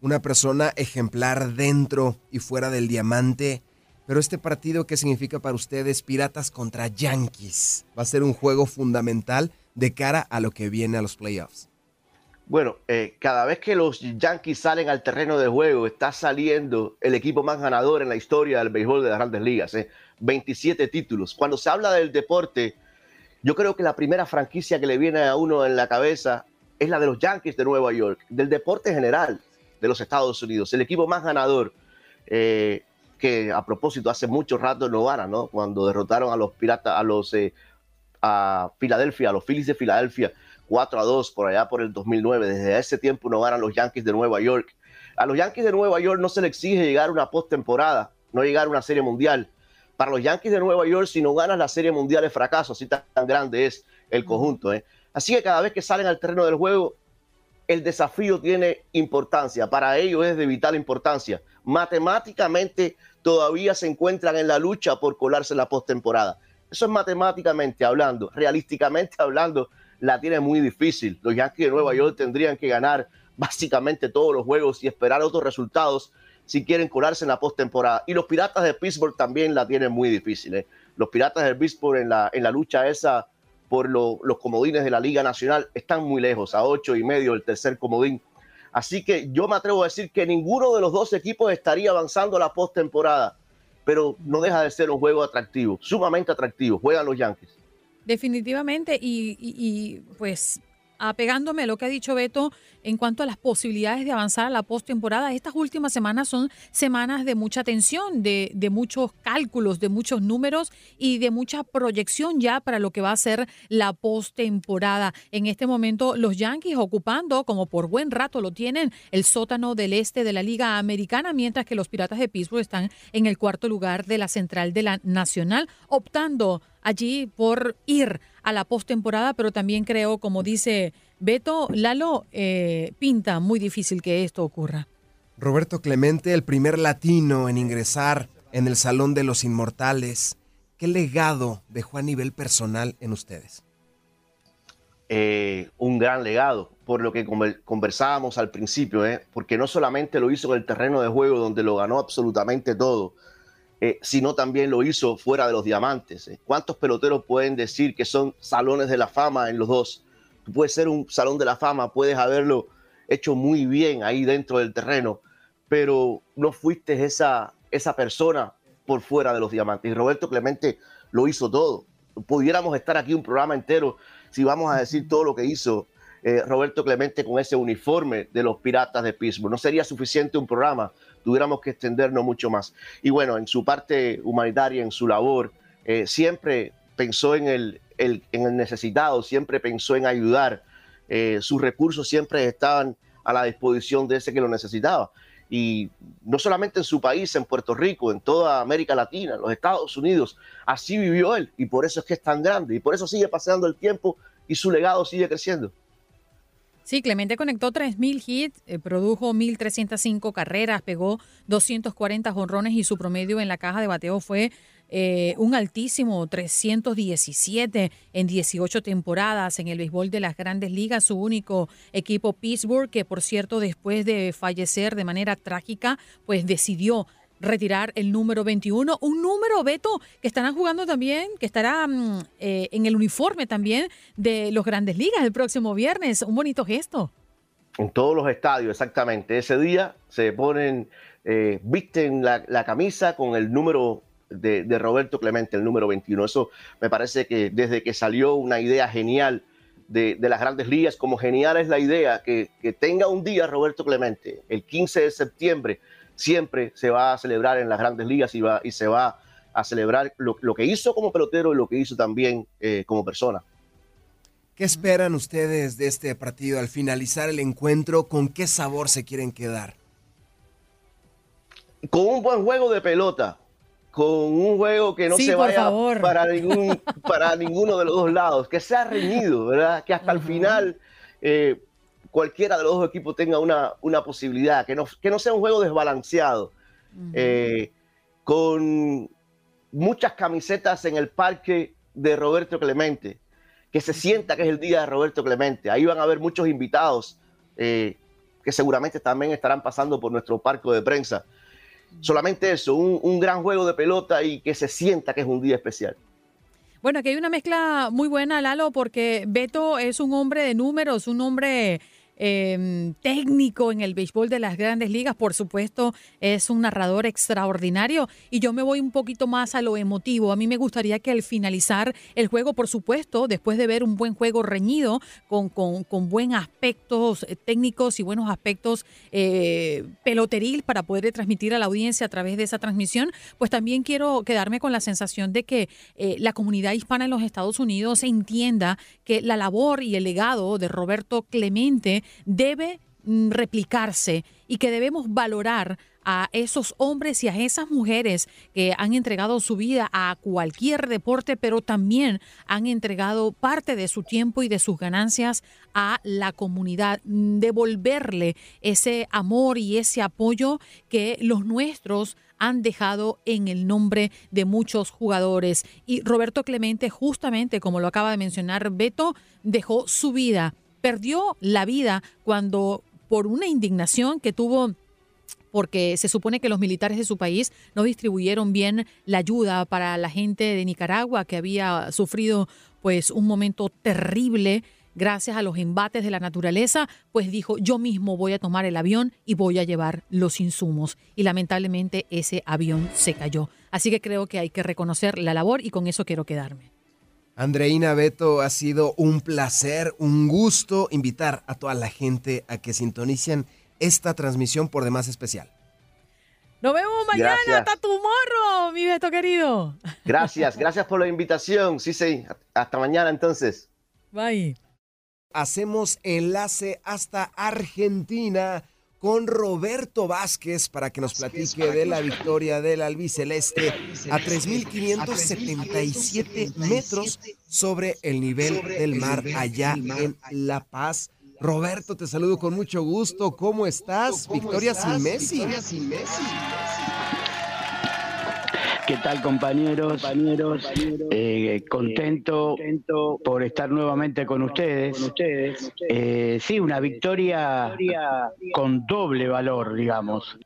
una persona ejemplar dentro y fuera del diamante. Pero este partido, ¿qué significa para ustedes? Piratas contra Yankees. Va a ser un juego fundamental de cara a lo que viene a los playoffs. Bueno, eh, cada vez que los Yankees salen al terreno de juego, está saliendo el equipo más ganador en la historia del béisbol de las grandes ligas. 27 ¿eh? títulos. Cuando se habla del deporte, Yo creo que la primera franquicia que le viene a uno en la cabeza es la de los Yankees de Nueva York, del deporte general de los Estados Unidos, el equipo más ganador, eh, que a propósito hace mucho rato no gana, ¿no? Cuando derrotaron a los Piratas, a los eh, a Filadelfia, a los Phillies de Filadelfia, 4 a 2 por allá por el 2009. Desde ese tiempo no ganan los Yankees de Nueva York. A los Yankees de Nueva York no se le exige llegar a una postemporada, no llegar a una serie mundial. Para los Yankees de Nueva York, si no ganas la serie mundial es fracaso, así tan, grande es el conjunto. ¿eh? Así que cada vez que salen al terreno del juego, el desafío tiene importancia. Para ellos es de vital importancia. Matemáticamente todavía se encuentran en la lucha por colarse en la postemporada. Eso es matemáticamente hablando. Realísticamente hablando, la tiene muy difícil. Los Yankees de Nueva York tendrían que ganar básicamente todos los juegos y esperar otros resultados si quieren colarse en la postemporada. Y los Piratas de Pittsburgh también la tienen muy difícil. ¿eh? Los Piratas de Pittsburgh en la, en la lucha esa por los comodines de la Liga Nacional están muy lejos, a ocho y medio el tercer comodín. Así que yo me atrevo a decir que ninguno de los dos equipos estaría avanzando a la postemporada, pero no deja de ser un juego atractivo, sumamente atractivo. Juegan los Yankees. Definitivamente, y pues apegándome a lo que ha dicho Beto en cuanto a las posibilidades de avanzar a la postemporada, estas últimas semanas son semanas de mucha tensión, de, de, muchos cálculos, de muchos números y de mucha proyección ya para lo que va a ser la postemporada. En este momento, los Yankees ocupando, como por buen rato lo tienen, el sótano del este de la Liga Americana, mientras que los Piratas de Pittsburgh están en el cuarto lugar de la central de la Nacional, optando allí por ir a la postemporada, pero también creo, como dice Beto, Lalo, eh, pinta muy difícil que esto ocurra. Roberto Clemente, el primer latino en ingresar en el Salón de los Inmortales. ¿Qué legado dejó a nivel personal en ustedes? Eh, un gran legado, por lo que conversábamos al principio, ¿eh? porque no solamente lo hizo en el terreno de juego donde lo ganó absolutamente todo, eh, sino también lo hizo fuera de los diamantes. ¿eh? ¿Cuántos peloteros pueden decir que son salones de la fama en los dos? Tú puedes ser un salón de la fama, puedes haberlo hecho muy bien ahí dentro del terreno, pero no fuiste esa, esa persona por fuera de los diamantes. Y Roberto Clemente lo hizo todo. Pudiéramos estar aquí un programa entero si vamos a decir todo lo que hizo eh, Roberto Clemente con ese uniforme de los Piratas de Pittsburgh. No sería suficiente un programa, tuviéramos que extendernos mucho más. Y bueno, en su parte humanitaria, en su labor, eh, siempre pensó en el, en el necesitado, siempre pensó en ayudar. Eh, sus recursos siempre estaban a la disposición de ese que lo necesitaba. Y no solamente en su país, en Puerto Rico, en toda América Latina, en los Estados Unidos, así vivió él. Y por eso es que es tan grande. Y por eso sigue pasando el tiempo y su legado sigue creciendo. Sí, Clemente conectó 3.000 hits, eh, produjo 1.305 carreras, pegó 240 jonrones y su promedio en la caja de bateo fue eh, un altísimo 317 en 18 temporadas en el béisbol de las grandes ligas. Su único equipo Pittsburgh, que por cierto después de fallecer de manera trágica, pues decidió retirar el número 21, un número, Beto, que estarán jugando también, que estará mm, eh, en el uniforme también de los grandes ligas el próximo viernes. Un bonito gesto. En todos los estadios, exactamente. Ese día se ponen, eh, visten la, camisa con el número de, Roberto Clemente, el número 21. Eso me parece que desde que salió una idea genial de, las grandes ligas, como genial es la idea que, que tenga un día Roberto Clemente, el 15 de septiembre, siempre se va a celebrar en las grandes ligas y, va, y se va a celebrar lo, que hizo como pelotero y lo que hizo también eh, como persona. ¿Qué esperan ustedes de este partido al finalizar el encuentro? ¿Con qué sabor se quieren quedar? Con un buen juego de pelota, con un juego que no se vaya para, ningún, para ninguno de los dos lados, que sea reñido, ¿verdad? Que hasta el final eh, cualquiera de los dos equipos tenga una, una posibilidad, que no, que no sea un juego desbalanceado, eh, con muchas camisetas en el parque de Roberto Clemente, que se sienta que es el día de Roberto Clemente. Ahí van a haber muchos invitados eh, que seguramente también estarán pasando por nuestro parque de prensa. Solamente eso, un, un gran juego de pelota y que se sienta que es un día especial. Bueno, aquí hay una mezcla muy buena, Lalo, porque Beto es un hombre de números, un hombre em, técnico en el béisbol de las grandes ligas. Por supuesto, es un narrador extraordinario. Y yo me voy un poquito más a lo emotivo. A mí me gustaría que al finalizar el juego, por supuesto, después de ver un buen juego reñido, con, con, buen aspectos técnicos y buenos aspectos eh, peloteril para poder transmitir a la audiencia a través de esa transmisión, pues también quiero quedarme con la sensación de que eh, la comunidad hispana en los Estados Unidos entienda que la labor y el legado de Roberto Clemente debe mm, replicarse y que debemos valorar a esos hombres y a esas mujeres que han entregado su vida a cualquier deporte, pero también han entregado parte de su tiempo y de sus ganancias a la comunidad, devolverle ese amor y ese apoyo que los nuestros han dejado en el nombre de muchos jugadores. Y Roberto Clemente, justamente como lo acaba de mencionar Beto, dejó su vida, perdió la vida cuando por una indignación que tuvo porque se supone que los militares de su país no distribuyeron bien la ayuda para la gente de Nicaragua que había sufrido pues un momento terrible gracias a los embates de la naturaleza, pues dijo, yo mismo voy a tomar el avión y voy a llevar los insumos. Y lamentablemente ese avión se cayó. Así que creo que hay que reconocer la labor y con eso quiero quedarme. Andreina Beto, ha sido un placer, un gusto invitar a toda la gente a que sintonicen esta transmisión por demás especial. Nos vemos mañana, hasta tu morro, mi Beto querido. Gracias, gracias por la invitación. Sí, sí, hasta mañana entonces. Bye. Hacemos enlace hasta Argentina con Roberto Vázquez para que nos platique de la victoria del albiceleste a 3.577 metros sobre el nivel del mar allá en La Paz. Roberto, te saludo con mucho gusto. ¿Cómo estás? Victoria sin Messi. ¿Qué tal compañeros? compañeros eh, contento, por estar nuevamente con ustedes. Eh, sí, una victoria con doble valor, digamos.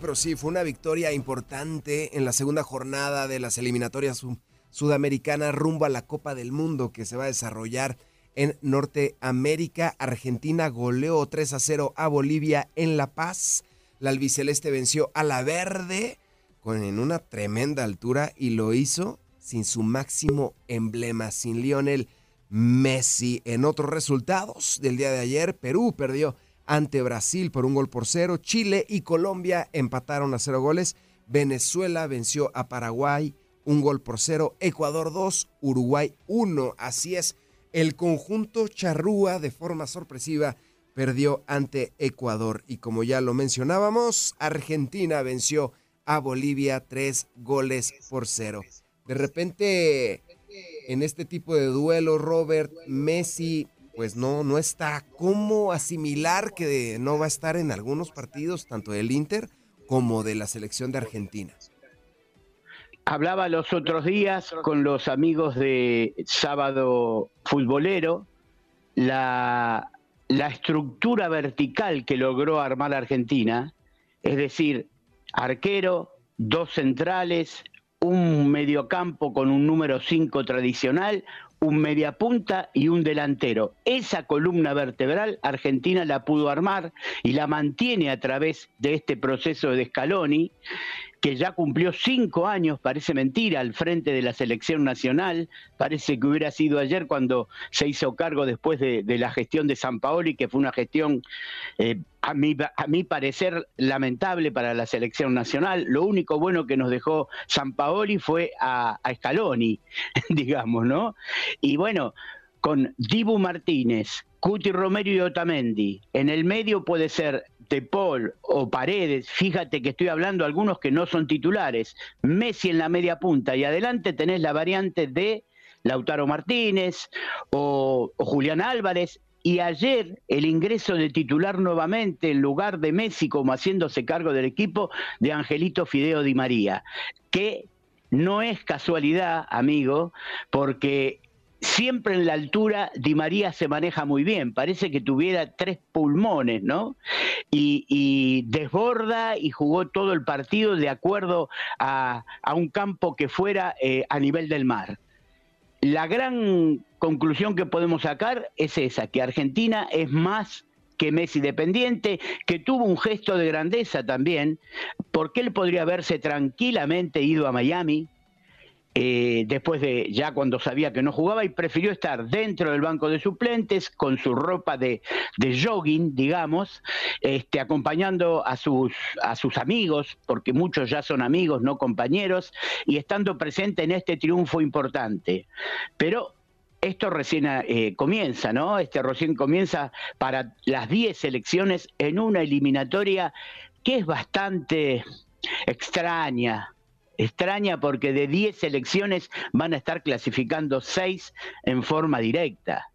Pero sí, fue una victoria importante en la segunda jornada de las eliminatorias sudamericanas rumbo a la Copa del Mundo que se va a desarrollar en Norteamérica. Argentina goleó 3 a 0 a Bolivia en La Paz. La albiceleste venció a la verde con en una tremenda altura y lo hizo sin su máximo emblema, sin Lionel Messi. En otros resultados del día de ayer, Perú perdió ante Brasil por un gol por cero. Chile y Colombia empataron a cero goles. Venezuela venció a Paraguay un gol por cero. Ecuador 2, Uruguay 1. Así es el conjunto charrúa de forma sorpresiva perdió ante Ecuador y como ya lo mencionábamos, Argentina venció a Bolivia tres goles por cero. De repente, en este tipo de duelo, Robert Messi, pues no, no está. ¿Cómo asimilar que no va a estar en algunos partidos, tanto del Inter como de la selección de Argentina? Hablaba los otros días con los amigos de Sábado Futbolero, la, la estructura vertical que logró armar Argentina, es decir, arquero, dos centrales, un mediocampo con un número 5 tradicional, un mediapunta y un delantero. Esa columna vertebral Argentina la pudo armar y la mantiene a través de este proceso de Scaloni que ya cumplió cinco años, parece mentira, al frente de la selección nacional. Parece que hubiera sido ayer cuando se hizo cargo después de, la gestión de San Paoli, que fue una gestión, eh, a, mi, a parecer, lamentable para la selección nacional. Lo único bueno que nos dejó San Paoli fue a, Scaloni, digamos, ¿no? Y bueno, con Dibu Martínez, Cuti Romero y Otamendi. En el medio puede ser de Paul o Paredes, fíjate que estoy hablando algunos que no son titulares, Messi en la media punta y adelante tenés la variante de Lautaro Martínez o, Julián Álvarez, y ayer el ingreso de titular nuevamente en lugar de Messi como haciéndose cargo del equipo de Angelito Fideo Di María, que no es casualidad, amigo, porque siempre en la altura Di María se maneja muy bien, parece que tuviera tres pulmones, ¿no? Y, desborda y jugó todo el partido de acuerdo a, un campo que fuera eh, a nivel del mar. La gran conclusión que podemos sacar es esa, que Argentina es más que Messi dependiente, que tuvo un gesto de grandeza también, porque él podría haberse tranquilamente ido a Miami, eh, después de ya cuando sabía que no jugaba y prefirió estar dentro del banco de suplentes con su ropa de, jogging, digamos, este, acompañando a sus, a sus amigos, porque muchos ya son amigos, no compañeros, y estando presente en este triunfo importante. Pero esto recién eh, comienza, ¿no? Este recién comienza para las 10 elecciones en una eliminatoria que es bastante extraña, extraña porque de 10 elecciones van a estar clasificando 6 en forma directa.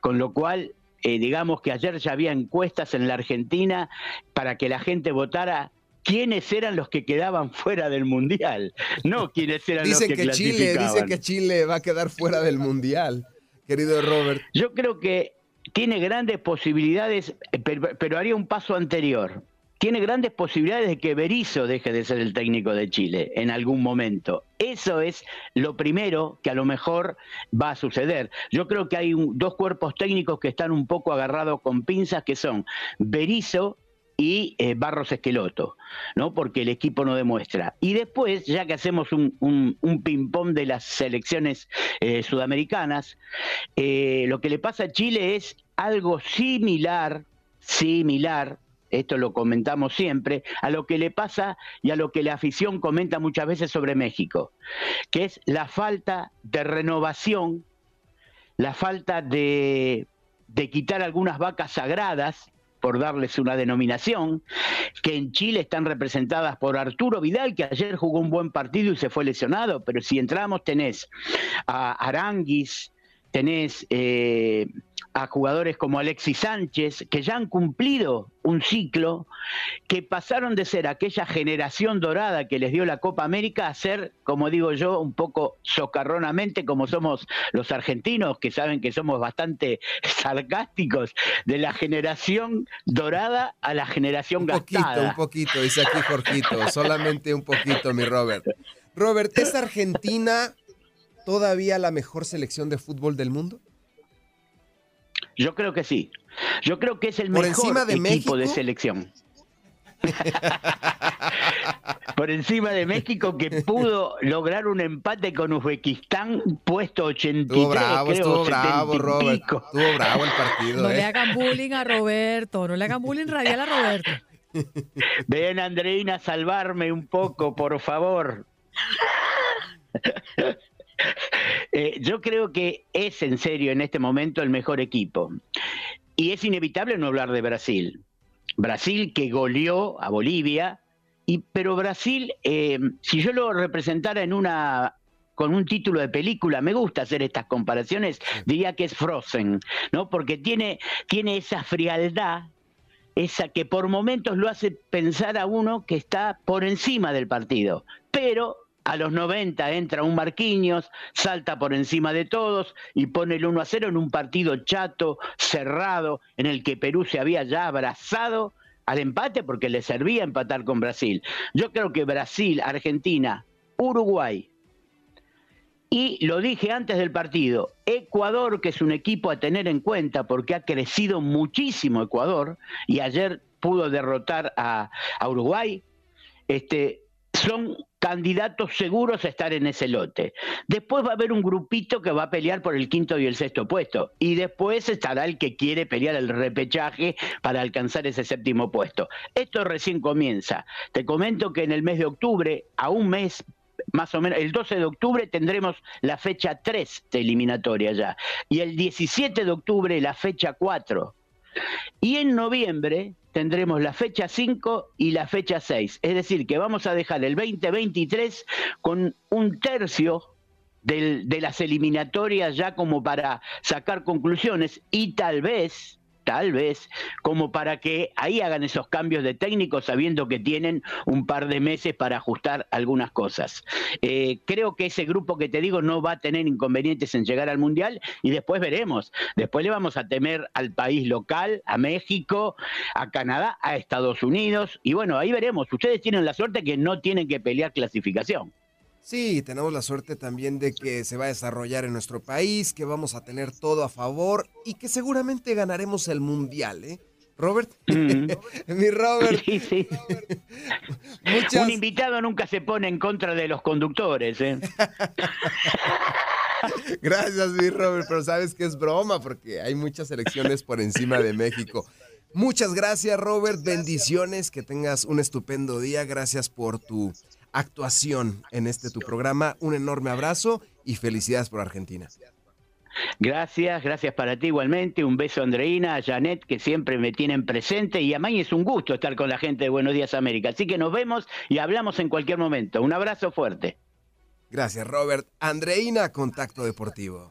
Con lo cual, eh, digamos que ayer ya había encuestas en la Argentina para que la gente votara quiénes eran los que quedaban fuera del mundial, no quiénes eran los que, que Chile, Dicen que Chile va a quedar fuera del mundial, querido Robert. Yo creo que tiene grandes posibilidades, eh, pero haría un paso anterior tiene grandes posibilidades de que Berizzo deje de ser el técnico de Chile en algún momento. Eso es lo primero que a lo mejor va a suceder. Yo creo que hay dos cuerpos técnicos que están un poco agarrados con pinzas, que son Berizzo y eh, Barros Esqueloto, ¿no? Porque el equipo no demuestra. Y después, ya que hacemos un, un, ping-pong de las selecciones eh, sudamericanas, eh, lo que le pasa a Chile es algo similar, similar esto lo comentamos siempre, a lo que le pasa y a lo que la afición comenta muchas veces sobre México, que es la falta de renovación, la falta de, quitar algunas vacas sagradas, por darles una denominación, que en Chile están representadas por Arturo Vidal, que ayer jugó un buen partido y se fue lesionado, pero si entramos tenés a Aranguis, tenés eh, a jugadores como Alexis Sánchez, que ya han cumplido un ciclo, que pasaron de ser aquella generación dorada que les dio la Copa América a ser, como digo yo, un poco socarronamente, como somos los argentinos, que saben que somos bastante sarcásticos, de la generación dorada a la generación un Poquito, un poquito, dice aquí Jorgito, solamente un poquito, mi Robert. Robert, ¿es Argentina todavía la mejor selección de fútbol del mundo? Yo creo que sí. Yo creo que es el mejor de equipo de selección. Por encima de México que pudo lograr un empate con Uzbekistán puesto 83, estuvo bravo, creo, estuvo bravo, Robert. Estuvo bravo el partido. No le eh. hagan bullying a Roberto, no le hagan bullying radial a Roberto. Ven, Andreina, a salvarme un poco, por favor. Eh, yo creo que es en serio en este momento el mejor equipo. Y es inevitable no hablar de Brasil. Brasil que goleó a Bolivia, y, pero Brasil, eh, si yo lo representara en una con un título de película, me gusta hacer estas comparaciones, diría que es Frozen, ¿no? Porque tiene, tiene esa frialdad, esa que por momentos lo hace pensar a uno que está por encima del partido, pero a los 90 entra un Marquinhos, salta por encima de todos y pone el 1 a 0 en un partido chato, cerrado, en el que Perú se había ya abrazado al empate porque le servía empatar con Brasil. Yo creo que Brasil, Argentina, Uruguay, y lo dije antes del partido, Ecuador, que es un equipo a tener en cuenta porque ha crecido muchísimo Ecuador y ayer pudo derrotar a, a Uruguay, este, son candidatos seguros a estar en ese lote. Después va a haber un grupito que va a pelear por el quinto y el sexto puesto. Y después estará el que quiere pelear el repechaje para alcanzar ese séptimo puesto. Esto recién comienza. Te comento que en el mes de octubre, a un mes más o menos, el 12 de octubre tendremos la fecha 3 de eliminatoria ya. Y el 17 de octubre la fecha 4. Y en noviembre tendremos la fecha 5 y la fecha 6. Es decir, que vamos a dejar el 2023 con un tercio de las eliminatorias ya como para sacar conclusiones y tal vez tal vez, como para que ahí hagan esos cambios de técnico sabiendo que tienen un par de meses para ajustar algunas cosas. Eh, creo que ese grupo que te digo no va a tener inconvenientes en llegar al Mundial y después veremos. Después le vamos a temer al país local, a México, a Canadá, a Estados Unidos y bueno, ahí veremos. Ustedes tienen la suerte que no tienen que pelear clasificación. Sí, tenemos la suerte también de que se va a desarrollar en nuestro país, que vamos a tener todo a favor y que seguramente ganaremos el mundial, ¿eh? Robert. Mm. Mi Robert. Sí, sí. Muchas- Un invitado nunca se pone en contra de los conductores. ¿eh? Gracias, mi Robert, pero sabes que es broma porque hay muchas elecciones por encima de México. Muchas gracias, Robert. Bendiciones, que tengas un estupendo día. Gracias por tu actuación en este tu programa. Un enorme abrazo y felicidades por Argentina. Gracias, gracias para ti igualmente. Un beso a Andreina, a Janet, que siempre me tienen presente. Y a mí es un gusto estar con la gente de Buenos Días América. Así que nos vemos y hablamos en cualquier momento. Un abrazo fuerte. Gracias, Robert. Andreina, Contacto Deportivo.